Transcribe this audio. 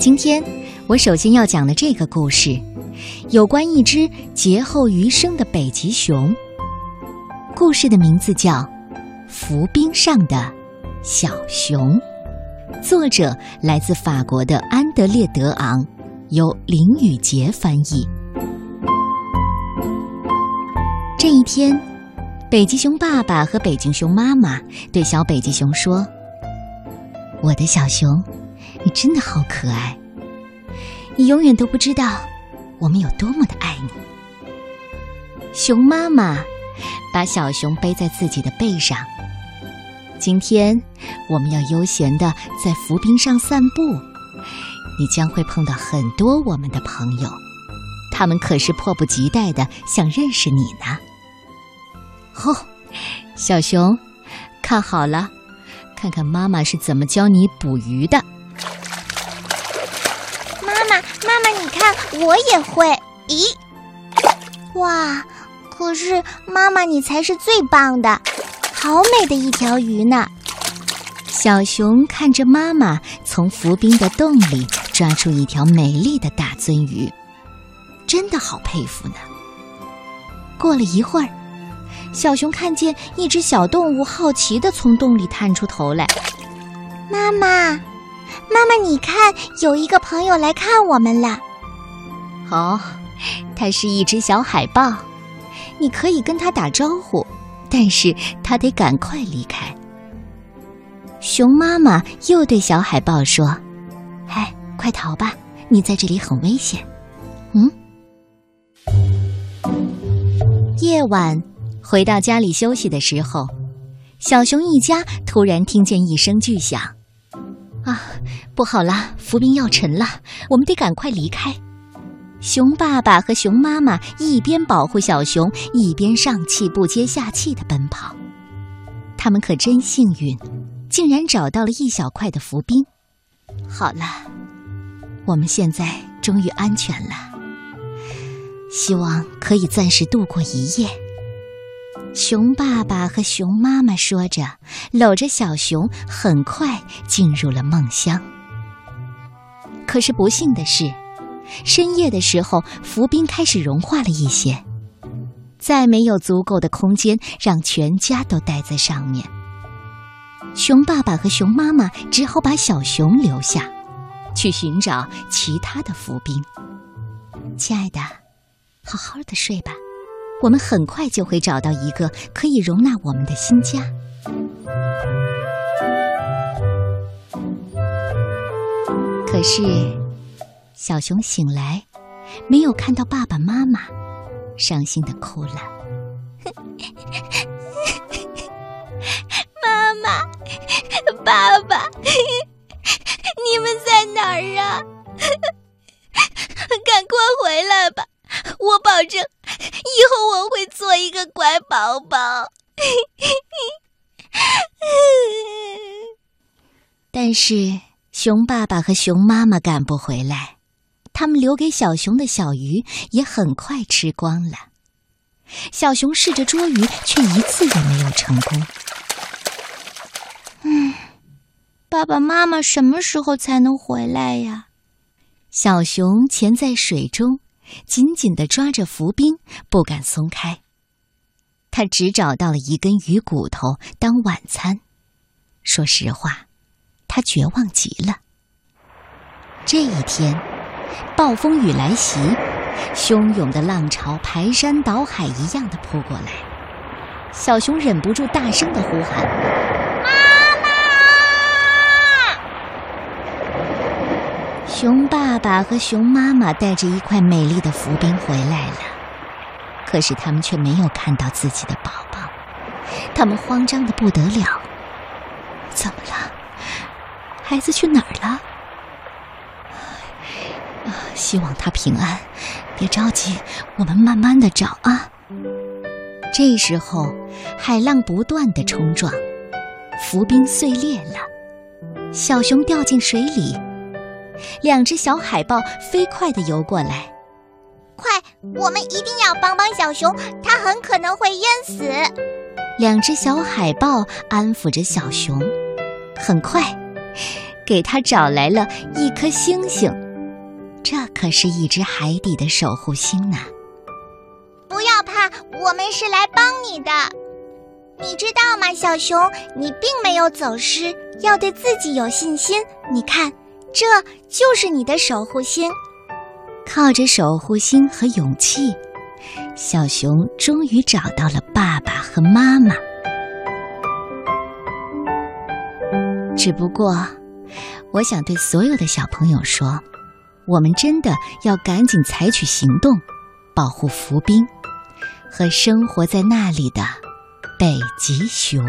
今天我首先要讲的这个故事，有关一只劫后余生的北极熊。故事的名字叫《浮冰上的小熊》，作者来自法国的安德烈·德昂，由林雨杰翻译。这一天，北极熊爸爸和北极熊妈妈对小北极熊说：“我的小熊。”你真的好可爱，你永远都不知道我们有多么的爱你。熊妈妈把小熊背在自己的背上。今天我们要悠闲的在浮冰上散步，你将会碰到很多我们的朋友，他们可是迫不及待的想认识你呢。哦，小熊，看好了，看看妈妈是怎么教你捕鱼的。我也会。咦，哇！可是妈妈，你才是最棒的，好美的一条鱼呢。小熊看着妈妈从浮冰的洞里抓出一条美丽的大鳟鱼，真的好佩服呢。过了一会儿，小熊看见一只小动物好奇的从洞里探出头来。妈妈，妈妈，你看，有一个朋友来看我们了。哦，它是一只小海豹，你可以跟它打招呼，但是它得赶快离开。熊妈妈又对小海豹说：“哎，快逃吧，你在这里很危险。”嗯。夜晚回到家里休息的时候，小熊一家突然听见一声巨响，啊，不好了，浮冰要沉了，我们得赶快离开。熊爸爸和熊妈妈一边保护小熊，一边上气不接下气的奔跑。他们可真幸运，竟然找到了一小块的浮冰。好了，我们现在终于安全了，希望可以暂时度过一夜。熊爸爸和熊妈妈说着，搂着小熊，很快进入了梦乡。可是不幸的是。深夜的时候，浮冰开始融化了一些，再没有足够的空间让全家都待在上面。熊爸爸和熊妈妈只好把小熊留下，去寻找其他的浮冰。亲爱的，好好的睡吧，我们很快就会找到一个可以容纳我们的新家。可是。小熊醒来，没有看到爸爸妈妈，伤心的哭了。妈妈，爸爸，你们在哪儿啊？赶快回来吧！我保证，以后我会做一个乖宝宝。但是，熊爸爸和熊妈妈赶不回来。他们留给小熊的小鱼也很快吃光了。小熊试着捉鱼，却一次也没有成功。嗯，爸爸妈妈什么时候才能回来呀？小熊潜在水中，紧紧的抓着浮冰，不敢松开。他只找到了一根鱼骨头当晚餐。说实话，他绝望极了。这一天。暴风雨来袭，汹涌的浪潮排山倒海一样的扑过来。小熊忍不住大声的呼喊：“妈妈！”熊爸爸和熊妈妈带着一块美丽的浮冰回来了，可是他们却没有看到自己的宝宝，他们慌张的不得了。怎么了？孩子去哪儿了？希望他平安，别着急，我们慢慢的找啊。这时候，海浪不断的冲撞，浮冰碎裂了，小熊掉进水里，两只小海豹飞快的游过来。快，我们一定要帮帮小熊，它很可能会淹死。两只小海豹安抚着小熊，很快，给它找来了一颗星星。这可是一只海底的守护星呢。不要怕，我们是来帮你的。你知道吗，小熊？你并没有走失，要对自己有信心。你看，这就是你的守护星。靠着守护星和勇气，小熊终于找到了爸爸和妈妈。只不过，我想对所有的小朋友说，我们真的要赶紧采取行动保护浮冰和生活在那里的北极熊。